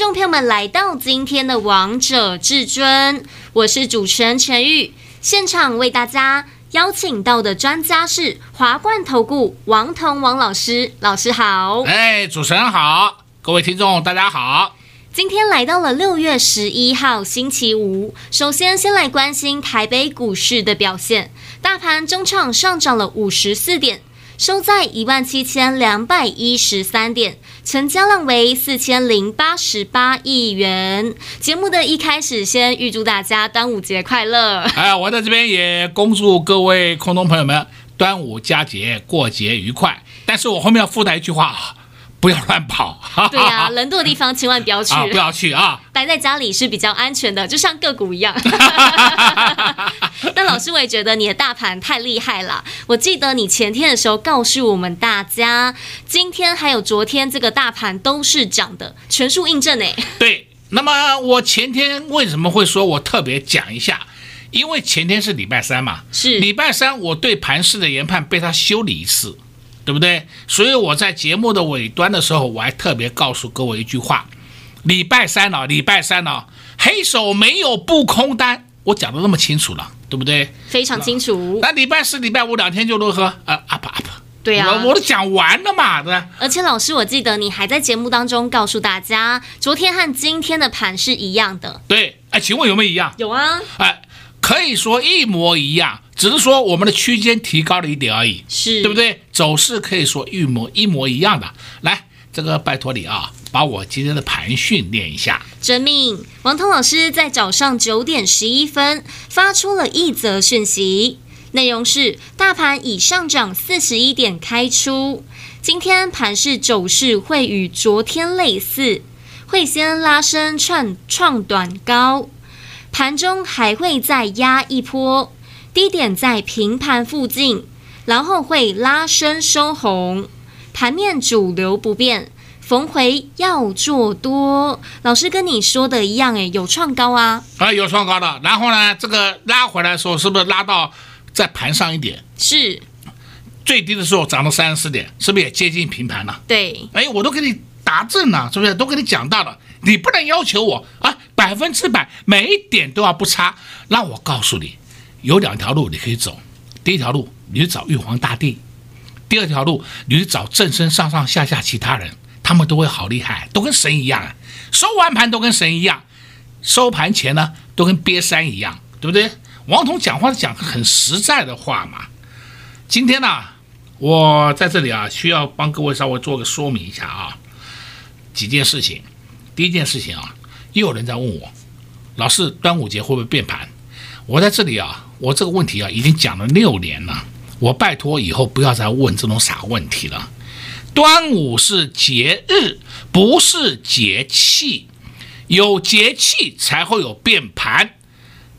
众朋友们来到今天的《王者至尊》，我是主持人陈玉。现场为大家邀请到的专家是华冠投顾王彤王老师，老师好。哎，主持人好，各位听众大家好。今天来到了六月十一号星期五，首先先来关心台北股市的表现。大盘中场上涨了五十四点，收在一万七千两百一十三点，成交量为四千零八十八亿元。节目的一开始，先预祝大家端午节快乐！哎，我在这边也恭祝各位空中朋友们端午佳节过节愉快。但是我后面要附带一句话。不要乱跑，对呀、啊，人多的地方千万不要去，啊、不要去啊！待在家里是比较安全的，就像个股一样。那老师，我也觉得你的大盘太厉害了。我记得你前天的时候告诉我们大家，今天还有昨天这个大盘都是涨的，全数印证诶。对，那么我前天为什么会说我特别讲一下？因为前天是礼拜三嘛，是礼拜三，我对盘势的研判被他修理一次。对不对？所以我在节目的尾端的时候，我还特别告诉各位一句话：礼拜三了，礼拜三了，黑手没有不空单，我讲的那么清楚了，对不对？非常清楚。那礼拜四、礼拜五两天就如何？呃，up up。对啊，我我都讲完了嘛，对。而且老师，我记得你还在节目当中告诉大家，昨天和今天的盘是一样的。对，哎，请问有没有一样？有啊。哎，可以说一模一样。只是说我们的区间提高了一点而已，是对不对？走势可以说一模一模一样的。来，这个拜托你啊，把我今天的盘训练一下。遵命。王通老师在早上九点十一分发出了一则讯息，内容是：大盘已上涨四十一点开出，今天盘势走势会与昨天类似，会先拉升创创短高，盘中还会再压一波。低点在平盘附近，然后会拉升收红，盘面主流不变，逢回要做多。老师跟你说的一样，诶，有创高啊，啊，有创高的。然后呢，这个拉回来的时候，是不是拉到在盘上一点？是，最低的时候涨到三十四点，是不是也接近平盘了？对，哎，我都给你答证了，是不是？都给你讲到了，你不能要求我啊，百分之百每一点都要不差。那我告诉你。有两条路你可以走，第一条路你去找玉皇大帝，第二条路你去找正身上上下下其他人，他们都会好厉害，都跟神一样，啊收完盘都跟神一样，收盘前呢都跟瘪三一样，对不对？王彤讲话是讲很实在的话嘛。今天呢，我在这里啊，需要帮各位稍微做个说明一下啊，几件事情。第一件事情啊，又有人在问我，老师端午节会不会变盘？我在这里啊，我这个问题啊已经讲了六年了，我拜托以后不要再问这种傻问题了。端午是节日，不是节气，有节气才会有变盘，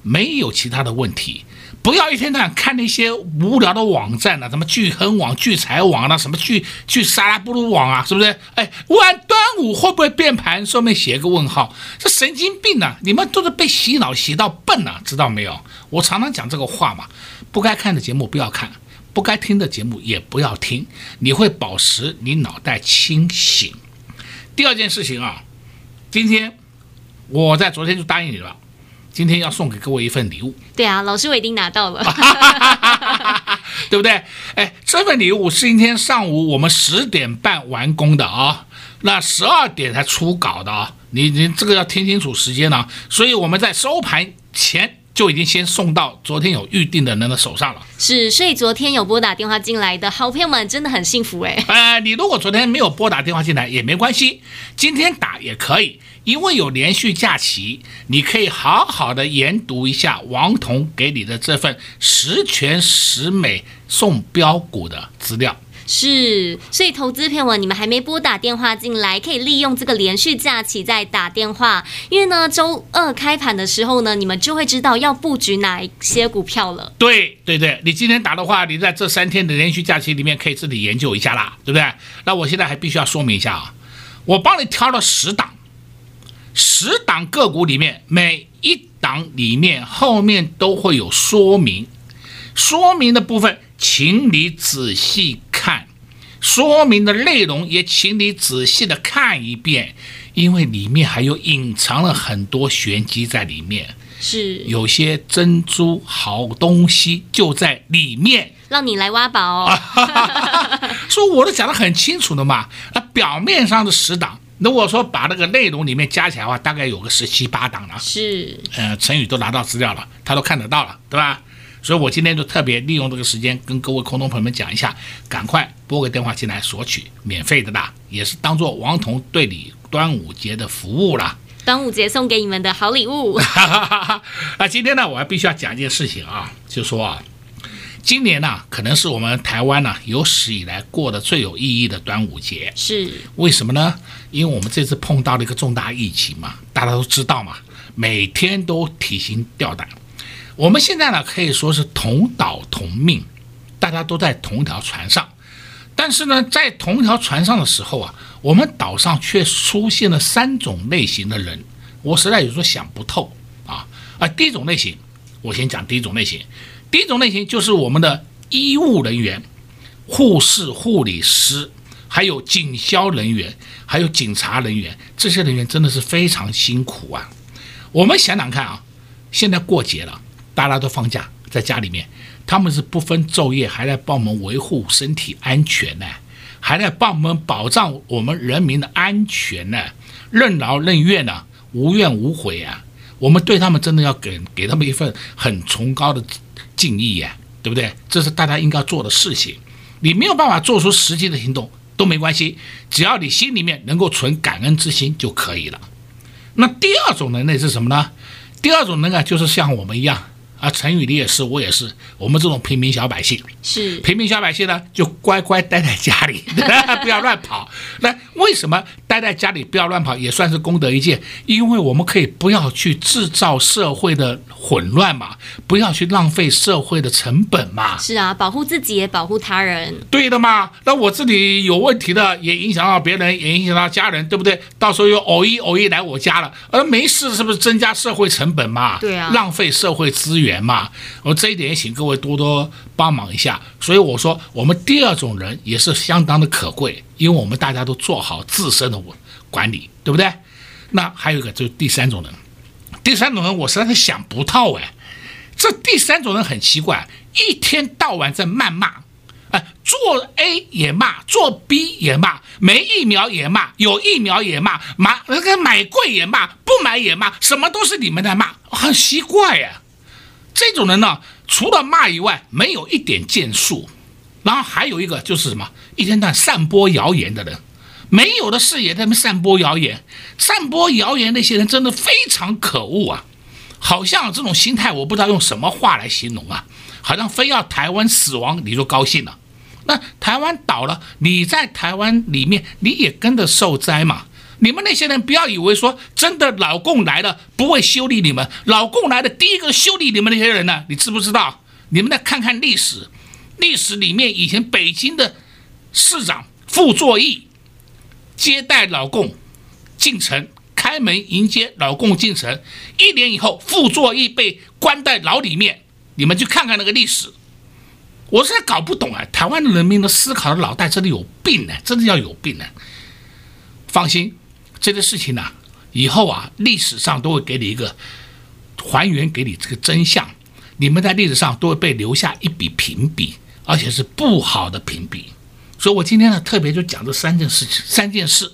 没有其他的问题。不要一天到晚看那些无聊的网站了，什么聚亨网、聚财网了，什么聚聚沙拉布鲁网啊，是不是？哎，问端午会不会变盘，上面写个问号，这神经病呢、你们都是被洗脑洗到笨了、知道没有？我常常讲这个话嘛，不该看的节目不要看，不该听的节目也不要听，你会保持你脑袋清醒。第二件事情啊，今天我在昨天就答应你了。今天要送给各位一份礼物，对啊，老师我已经拿到了，对不对？哎，这份礼物是今天上午我们十点半完工的啊，那十二点才出稿的啊，你你这个要听清楚时间呢，所以我们在收盘前就已经先送到昨天有预定的人的手上了。是，所以昨天有拨打电话进来的好朋友们真的很幸福哎。呃，你如果昨天没有拨打电话进来也没关系，今天打也可以。因为有连续假期，你可以好好的研读一下王彤给你的这份十全十美送标股的资料。是，所以投资朋友，你们还没拨打电话进来，可以利用这个连续假期再打电话，因为呢，周二开盘的时候呢，你们就会知道要布局哪一些股票了。对对对，你今天打的话，你在这三天的连续假期里面可以自己研究一下啦，对不对？那我现在还必须要说明一下啊，我帮你挑了十档，十档个股里面每一档里面后面都会有说明，说明的部分。请你仔细看，说明的内容也请你仔细的看一遍，因为里面还有隐藏了很多玄机在里面，是有些珍珠好东西就在里面，让你来挖宝哦。说我都讲得很清楚的嘛，那表面上的十档，如果说把那个内容里面加起来的话，大概有个十七八档了。是，呃，陈宇都拿到资料了，他都看得到了，对吧？所以我今天就特别利用这个时间跟各位空中朋友们讲一下，赶快拨个电话进来索取免费的啦，也是当做王彤对你端午节的服务啦。端午节送给你们的好礼物。那今天呢，我还必须要讲一件事情啊，就说啊，今年呢，可能是我们台湾呢有史以来过得最有意义的端午节。是为什么呢？因为我们这次碰到了一个重大疫情嘛，大家都知道嘛，每天都提心吊胆。我们现在呢，可以说是同岛同命，大家都在同一条船上，但是呢，在同一条船上的时候啊，我们岛上却出现了三种类型的人，我实在有时候想不透啊啊！第一种类型，我先讲第一种类型，第一种类型就是我们的医务人员、护士、护理师，还有警消人员，还有警察人员，这些人员真的是非常辛苦啊。我们想想看啊，现在过节了。大家都放假，在家里面，他们是不分昼夜，还在帮我们维护身体安全呢，还在帮我们保障我们人民的安全呢，任劳任怨呢，无怨无悔啊！我们对他们真的要给给他们一份很崇高的敬意呀，对不对？这是大家应该做的事情。你没有办法做出实际的行动都没关系，只要你心里面能够存感恩之心就可以了。那第二种能力是什么呢？第二种能力就是像我们一样。啊，陈宇，你也是，我也是，我们这种平民小百姓，是平民小百姓呢，就乖乖待在家里，不要乱跑。那为什么待在家里不要乱跑，也算是功德一件？因为我们可以不要去制造社会的混乱嘛，不要去浪费社会的成本嘛。是啊，保护自己也保护他人。对的嘛。那我自己有问题的，也影响到别人，也影响到家人，对不对？到时候又偶一偶一来我家了，而没事，是不是增加社会成本嘛？对啊，浪费社会资源。嘛，我这一点也请各位多多帮忙一下。所以我说，我们第二种人也是相当的可贵，因为我们大家都做好自身的管理，对不对？那还有一个就是第三种人，第三种人我实在是想不透哎，这第三种人很奇怪，一天到晚在谩骂，哎，做 A 也骂，做 B 也骂，没疫苗也骂，有疫苗也骂，买那个买贵也骂，不买也骂，什么都是你们在骂，很奇怪呀。这种人呢，除了骂以外，没有一点建树。然后还有一个就是什么，一天到晚散播谣言的人，没有的事也在那散播谣言。散播谣言那些人真的非常可恶啊！好像这种心态，我不知道用什么话来形容啊，好像非要台湾死亡你就高兴了。那台湾倒了，你在台湾里面你也跟着受灾嘛。你们那些人不要以为说真的老共来了不会修理你们，老共来的第一个修理你们那些人呢？你知不知道？你们再看看历史，历史里面以前北京的市长傅作义接待老共进城，开门迎接老共进城，一年以后傅作义被关在牢里面，你们去看看那个历史。我实在搞不懂啊，台湾的人民的思考的脑袋真的有病呢，真的要有病呢。放心。这个事情呢、啊，以后啊，历史上都会给你一个还原，给你这个真相。你们在历史上都会被留下一笔评比，而且是不好的评比。所以我今天呢，特别就讲这三件事情，三件事。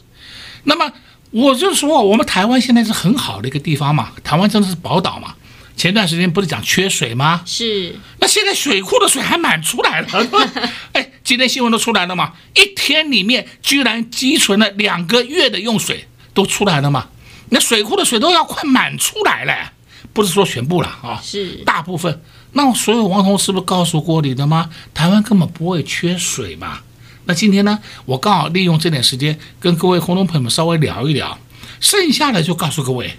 那么我就说，我们台湾现在是很好的一个地方嘛，台湾真的是宝岛嘛。前段时间不是讲缺水吗？是。那现在水库的水还满出来了，哎，今天新闻都出来了嘛，一天里面居然积存了两个月的用水。都出来了嘛？那水库的水都要快满出来了，不是说全部了啊，是大部分。那所有王彤是不是告诉过你的吗？台湾根本不会缺水嘛，那今天呢，我刚好利用这点时间跟各位观众朋友们稍微聊一聊，剩下的就告诉各位，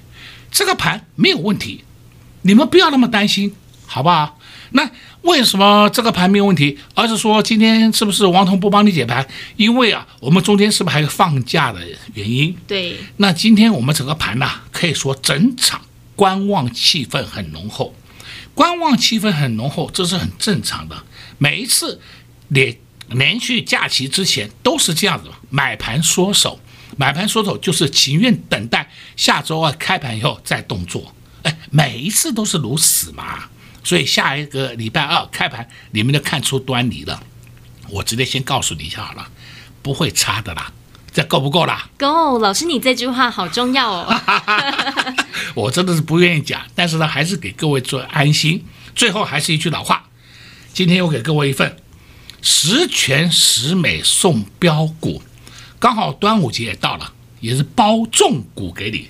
这个盘没有问题，你们不要那么担心，好不好？那为什么这个盘没有问题？而是说今天是不是王彤不帮你解盘？因为啊，我们中间是不是还有放假的原因？对。那今天我们整个盘呢，可以说整场观望气氛很浓厚，观望气氛很浓厚，这是很正常的。每一次连连续假期之前都是这样子，买盘缩手，买盘缩手就是情愿等待下周二开盘以后再动作。哎，每一次都是如此嘛。所以下一个礼拜二开盘，你们就看出端倪了。我直接先告诉你一下好了，不会差的啦。这够不够啦？够，老师你这句话好重要哦。我真的是不愿意讲，但是呢，还是给各位做安心。最后还是一句老话，今天又给各位一份十全十美送标股，刚好端午节也到了，也是包重股给你。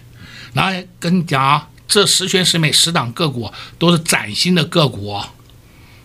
来跟你讲啊。这十全十美十档个股都是崭新的个股哦，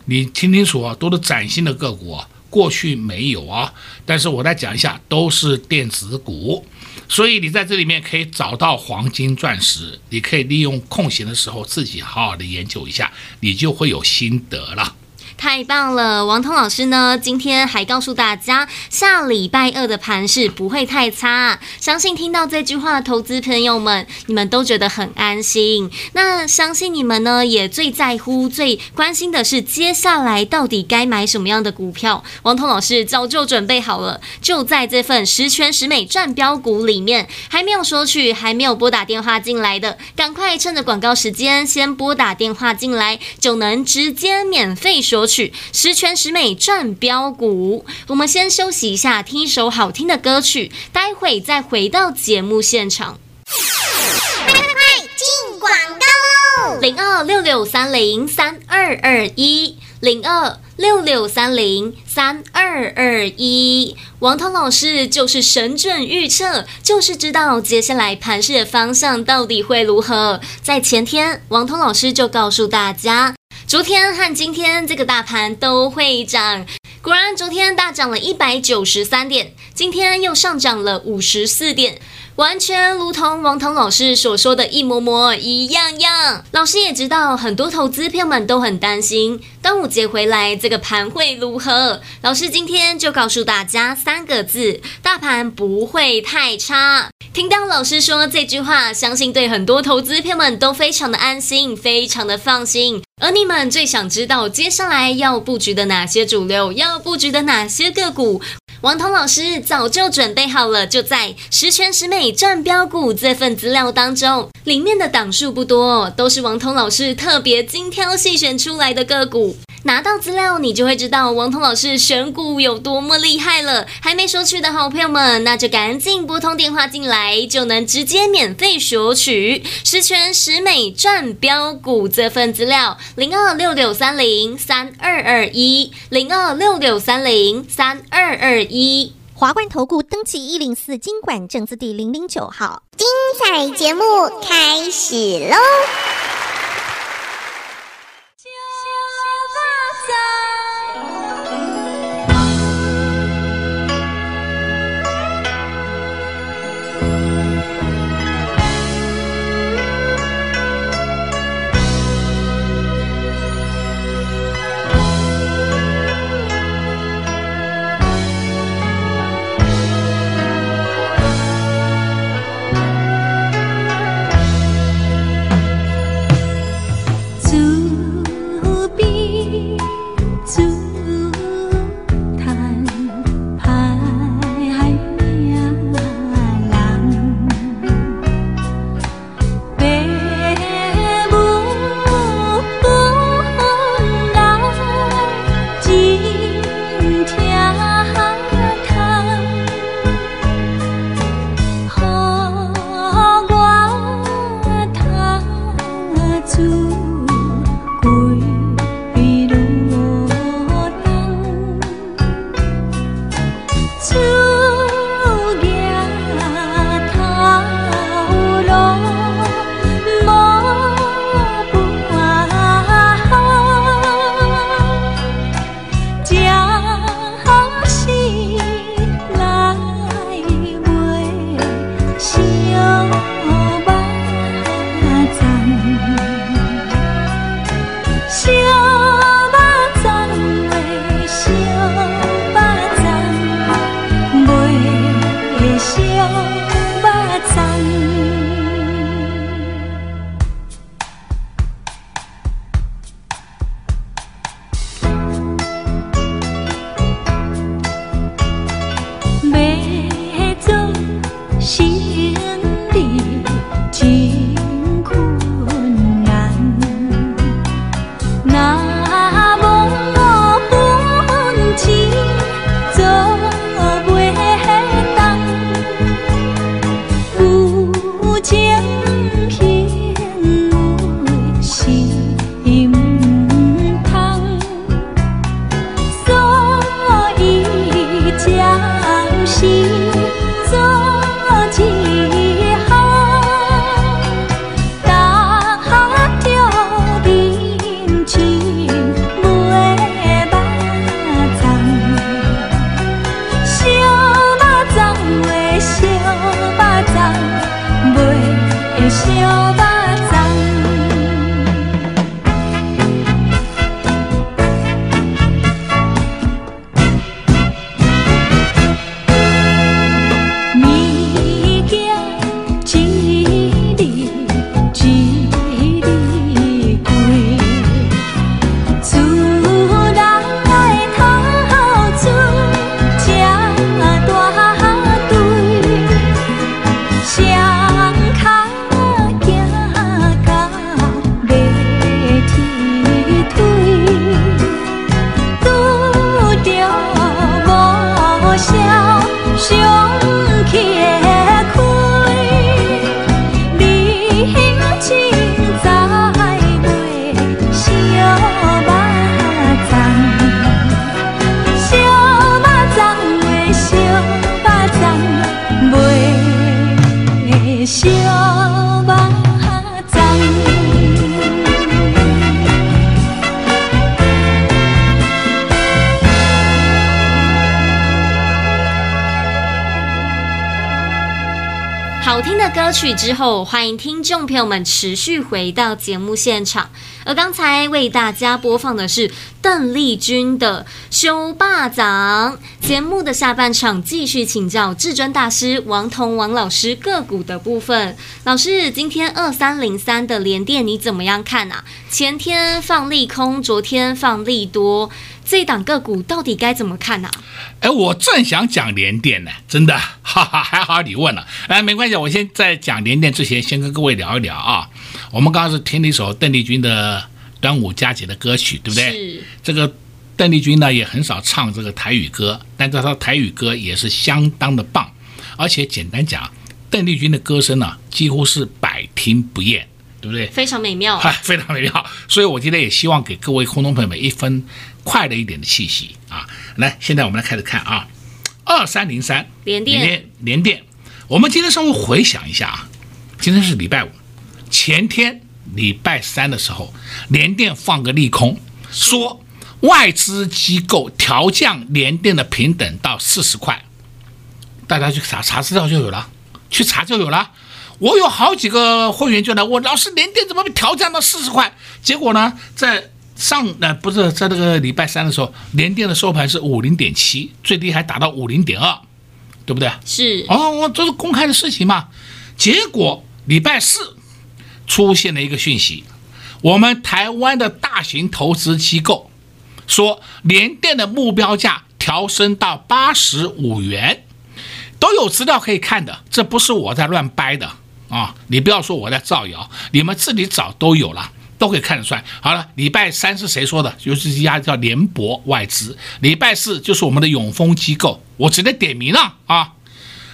你听清楚啊，都是崭新的个股，过去没有啊。但是我再讲一下，都是电子股，所以你在这里面可以找到黄金钻石，你可以利用空闲的时候自己好好的研究一下，你就会有心得了。太棒了，王彤老师呢，今天还告诉大家，下礼拜二的盘势不会太差。相信听到这句话的，投资朋友们，你们都觉得很安心。那相信你们呢，也最在乎、最关心的是，接下来到底该买什么样的股票？王彤老师早就准备好了，就在这份十全十美赚标股里面，还没有索取、还没有拨打电话进来的，赶快趁着广告时间先拨打电话进来，就能直接免费索。索取十全十美赚标股，我们先休息一下，听一首好听的歌曲，待会再回到节目现场。快快快进广告喽！零二六六三零三二二一，零二六六三零三二二一。王涛老师就是神准预测，就是知道接下来盘势的方向到底会如何。在前天，王涛老师就告诉大家。昨天和今天这个大盘都会涨，果然昨天大涨了一百九十三点，今天又上涨了五十四点。完全如同王彤老师所说的一模模一样样。老师也知道很多投资朋友们都很担心端午节回来这个盘会如何。老师今天就告诉大家三个字：大盘不会太差。听到老师说这句话，相信对很多投资朋友们都非常的安心，非常的放心。而你们最想知道接下来要布局的哪些主流，要布局的哪些个股？王彤老师早就准备好了，就在十全十美赚标股这份资料当中，里面的档数不多，都是王彤老师特别精挑细选出来的个股。拿到资料，你就会知道王彤老师选股有多么厉害了。还没索取的好朋友们，那就赶紧拨通电话进来，就能直接免费索取十全十美赚标股这份资料。零二六六三零三二二一，零二六六三零三二二一。华冠投顾登记一零四经管证字第零零九号。精彩节目开始喽！soon 之后，欢迎听众朋友们持续回到节目现场。而刚才为大家播放的是邓丽君的《修霸掌》。节目的下半场继续请教至尊大师王彤王老师个股的部分。老师，今天二三零三的连电你怎么样看啊？前天放利空，昨天放利多。这一档个股到底该怎么看呢、啊？哎，我正想讲联电呢，真的，哈哈，还好你问了。哎，没关系，我先在讲联电之前，先跟各位聊一聊啊。我们刚刚是听了一首邓丽君的端午佳节的歌曲，对不对？是。这个邓丽君呢也很少唱这个台语歌，但是她台语歌也是相当的棒，而且简单讲，邓丽君的歌声呢几乎是百听不厌。对不对？非常美妙，非常美妙。所以我今天也希望给各位空中朋友们一分快乐一点的气息啊！来，现在我们来开始看啊，二三零三联电，联电。我们今天稍微回想一下啊，今天是礼拜五，前天礼拜三的时候，联电放个利空，说外资机构调降联电的平等到四十块，大家去查查资料就有了，去查就有了。我有好几个会员就来问老师，联电怎么被调降到四十块？结果呢，在上呃不是在这个礼拜三的时候，联电的收盘是五零点七，最低还达到五零点二，对不对？是哦，这是公开的事情嘛。结果礼拜四出现了一个讯息，我们台湾的大型投资机构说，联电的目标价调升到八十五元，都有资料可以看的，这不是我在乱掰的。啊，你不要说我在造谣，你们自己找都有了，都可以看得出来。好了，礼拜三是谁说的？就是一家叫联博外资。礼拜四就是我们的永丰机构，我直接点名了啊。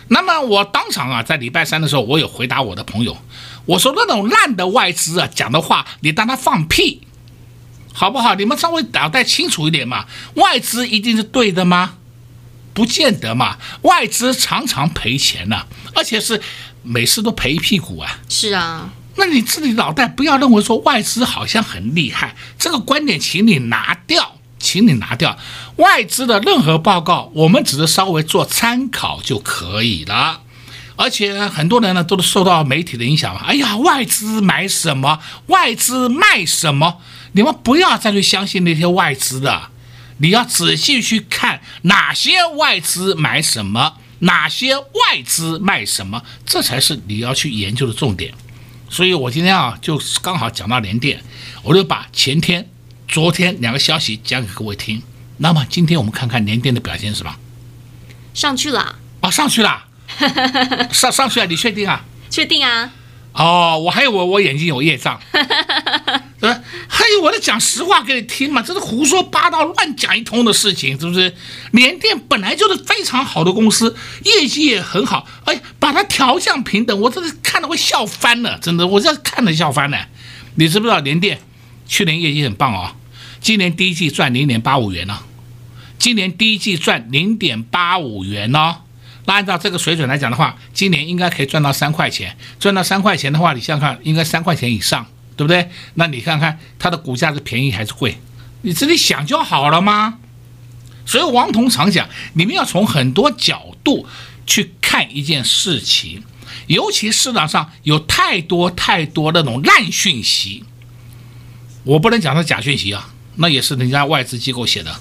那么我当场啊，在礼拜三的时候，我有回答我的朋友，我说那种烂的外资啊，讲的话你当他放屁，好不好？你们稍微脑袋清楚一点嘛。外资一定是对的吗？不见得嘛。外资常常赔钱呢、而且是。每次都赔一屁股啊！是啊，那你自己脑袋不要认为说外资好像很厉害，这个观点请你拿掉，请你拿掉。外资的任何报告，我们只是稍微做参考就可以了。而且很多人呢都是受到媒体的影响嘛，哎呀，外资买什么，外资卖什么，你们不要再去相信那些外资的，你要仔细去看哪些外资买什么。哪些外资卖什么，这才是你要去研究的重点。所以我今天啊，就刚好讲到联电，我就把前天、昨天两个消息讲给各位听。那么今天我们看看联电的表现是吧？上去了啊，上去了，上上去了，你确定啊？确定啊。哦，我还以为我我眼睛有业障。嘿？我在讲实话给你听嘛，这是胡说八道、乱讲一通的事情，是不是？联电本来就是非常好的公司，业绩也很好，哎，把它调降平等，我真的看了会笑翻了，真的，我这看了笑翻了。你知不知道联电去年业绩很棒哦，今年第一季赚零点八五元呢、今年第一季赚零点八五元哦。那按照这个水准来讲的话，今年应该可以赚到三块钱，赚到三块钱的话，你想想看，应该三块钱以上。对不对？那你看看它的股价是便宜还是贵？你自己想就好了吗？所以王彤常讲，你们要从很多角度去看一件事情，尤其市场上有太多太多那种烂讯息。我不能讲它假讯息啊，那也是人家外资机构写的，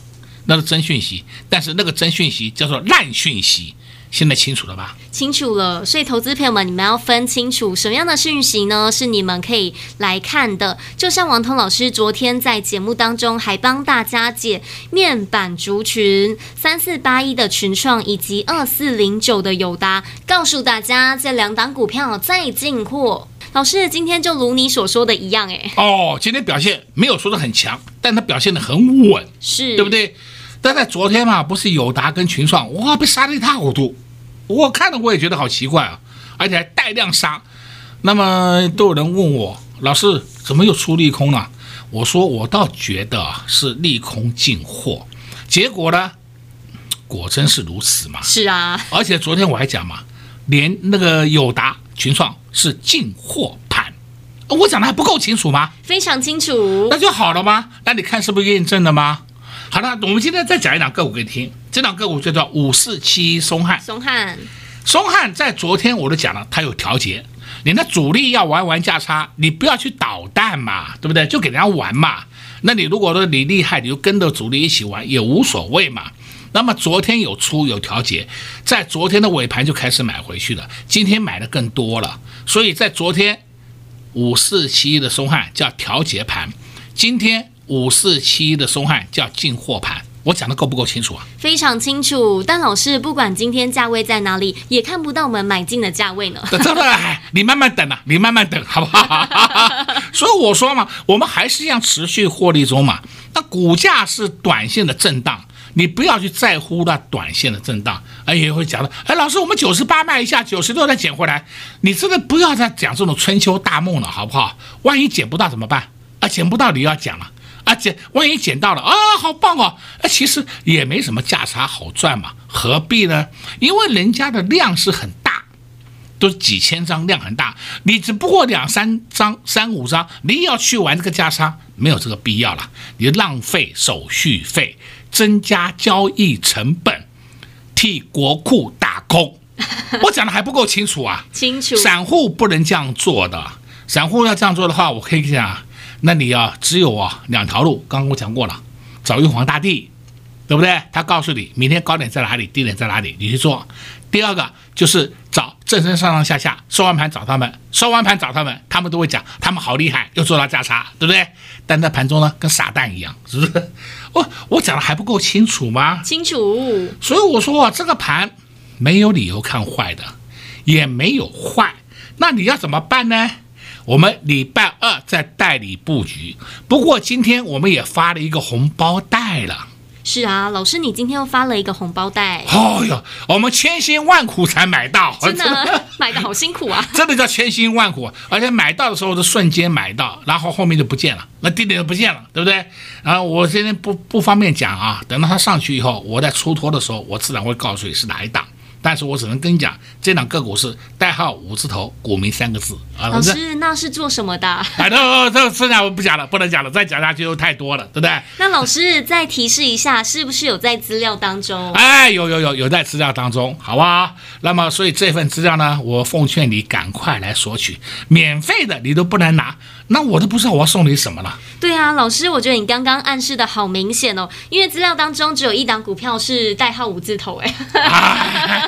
那是真讯息。但是那个真讯息叫做烂讯息。现在清楚了吧？清楚了，所以投资朋友们，你们要分清楚什么样的讯息呢？是你们可以来看的。就像王彤老师昨天在节目当中还帮大家解面板族群三四八一的群创以及二四零九的友达，告诉大家这两档股票再进货。老师今天就如你所说的一样，哎，哦，今天表现没有说的很强，但它表现的很稳，是对不对？但在昨天嘛，不是友达跟群创哇被杀的一塌糊涂，我看了我也觉得好奇怪啊，而且还带量杀。那么都有人问我，老师怎么又出利空了？我说我倒觉得是利空进货，结果呢，果真是如此嘛。是啊，而且昨天我还讲嘛，连那个友达、群创是进货盘，我讲的还不够清楚吗？非常清楚，那就好了吗？那你看是不是验证了吗？好了，我们今天再讲一档个股给你听。这档个股叫做五四七一松汉。松汉，松汉在昨天我都讲了，它有调节。你的主力要玩玩价差，你不要去捣蛋嘛，对不对？就给人家玩嘛。那你如果说你厉害，你就跟着主力一起玩也无所谓嘛。那么昨天有出有调节，在昨天的尾盘就开始买回去了，今天买的更多了。所以在昨天五四七一的松汉叫调节盘，今天五四七一的松汉叫进货盘。我讲的够不够清楚啊？非常清楚。但老师，不管今天价位在哪里，也看不到我们买进的价位呢。真的，你慢慢等啊，你慢慢等，好不好？所以我说嘛，我们还是要持续获利中嘛。那股价是短线的震荡，你不要去在乎那短线的震荡。哎，也会讲的，哎，老师，我们九十八卖一下，九十六再捡回来。你真的不要再讲这种春秋大梦了，好不好？万一捡不到怎么办？啊，捡不到你要讲了。啊，捡，万一捡到了啊，好棒哦！啊，其实也没什么价差好赚嘛，何必呢？因为人家的量是很大，都几千张，量很大，你只不过两三张、三五张，你要去玩这个价差，没有这个必要了。你浪费手续费，增加交易成本，替国库打工。我讲的还不够清楚啊？清楚。散户不能这样做的，散户要这样做的话，我可以讲。那你啊，只有啊两条路，刚刚我讲过了，找玉皇大帝，对不对？他告诉你明天高点在哪里，低点在哪里，你去做。第二个就是找正身上上下下，收完盘找他们，收完盘找他们，他们都会讲，他们好厉害，又做到价差，对不对？但在盘中呢，跟傻蛋一样，是不是？我我讲的还不够清楚吗？清楚。所以我说啊，这个盘没有理由看坏的，也没有坏，那你要怎么办呢？我们礼拜二再代理布局，不过今天我们也发了一个红包袋了。是啊，老师，你今天又发了一个红包袋。哦哟，我们千辛万苦才买到，真的 买的好辛苦啊！真的叫千辛万苦，而且买到的时候是瞬间买到，然后后面就不见了，那地点就不见了，对不对？然后我今天不不方便讲啊，等到它上去以后，我在出脱的时候，我自然会告诉你是哪一档。但是我只能跟你讲，这档个股是代号五字头，股民三个字啊。老师，那是做什么的？哎，这这剩下我不讲了，不能讲了，再讲下去又太多了，对不对？那老师再提示一下，是不是有在资料当中？哎，有有有有在资料当中，好不好？那么所以这份资料呢，我奉劝你赶快来索取，免费的你都不能拿。那我都不知道我要送你什么了。对啊，老师，我觉得你刚刚暗示的好明显哦，因为资料当中只有一档股票是代号五字头，哎。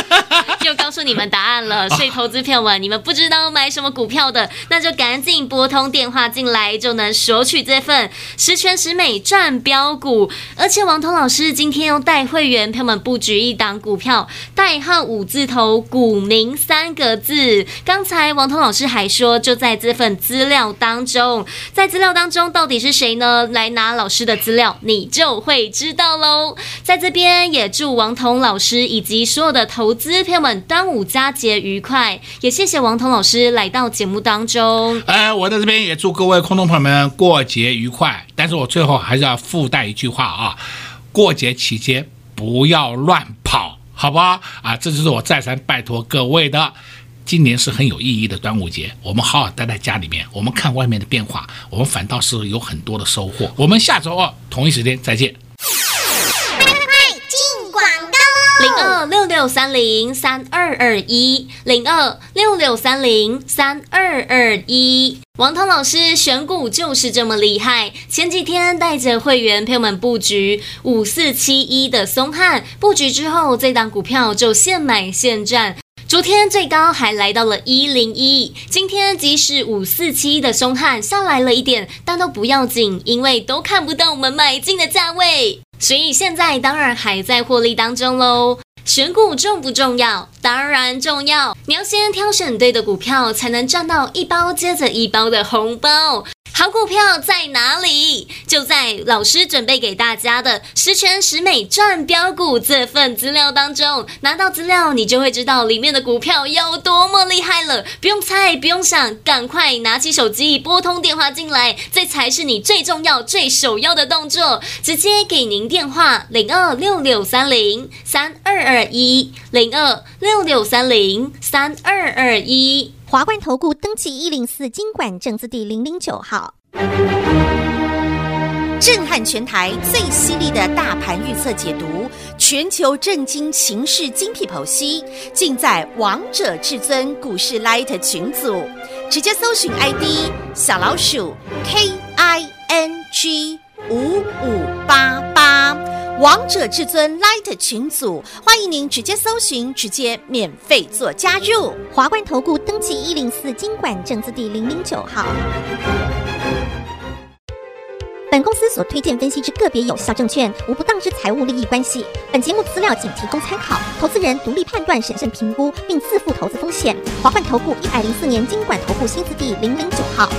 又告诉你们答案了，所以投资朋友们，你们不知道买什么股票的，那就赶紧拨通电话进来，就能索取这份十全十美赚标股。而且王彤老师今天又带会员朋友们布局一档股票，代号五字头，股名三个字。刚才王彤老师还说，就在这份资料当中，在资料当中到底是谁呢？来拿老师的资料，你就会知道喽。在这边也祝王彤老师以及所有的投资朋友们。端午佳节愉快，也谢谢王彤老师来到节目当中。呃，我在这边也祝各位空中朋友们过节愉快。但是我最后还是要附带一句话啊，过节期间不要乱跑，好不好？啊，这就是我再三拜托各位的。今年是很有意义的端午节，我们好好待在家里面，我们看外面的变化，我们反倒是有很多的收获。我们下周二同一时间再见。六六三零三二二一，零二六六三零三二二一。王涛老师选股就是这么厉害。前几天带着会员朋友们布局五四七一的松汉，布局之后，这档股票就现买现赚。昨天最高还来到了一零一，今天即使五四七一的松汉下来了一点，但都不要紧，因为都看不到我们买进的价位。所以现在当然还在获利当中喽。选股重不重要？当然重要。你要先挑选对的股票，才能赚到一包接着一包的红包。好股票在哪里？就在老师准备给大家的十全十美赚标股这份资料当中。拿到资料，你就会知道里面的股票有多么厉害了。不用猜，不用想，赶快拿起手机拨通电话进来，这才是你最重要、最首要的动作。直接给您电话：零二六六三零三二二一，零二六六三零三二二一。华冠投顾登记一零四金管证字第零零九号。震撼全台最犀利的大盘预测解读，全球震惊情势精辟剖析，尽在王者至尊股市 Light 群组，直接搜寻 ID 小老鼠 K I N G 五五八八，王者至尊 Light 群组，欢迎您直接搜寻，直接免费做加入。华冠投顾登记一零四金管证字第零零九号。本公司所推荐分析之个别有效证券，无不当之财务利益关系。本节目资料仅提供参考，投资人独立判断、审慎评估，并自负投资风险。华冠投顾一百零四年金管投顾新字第零零九号。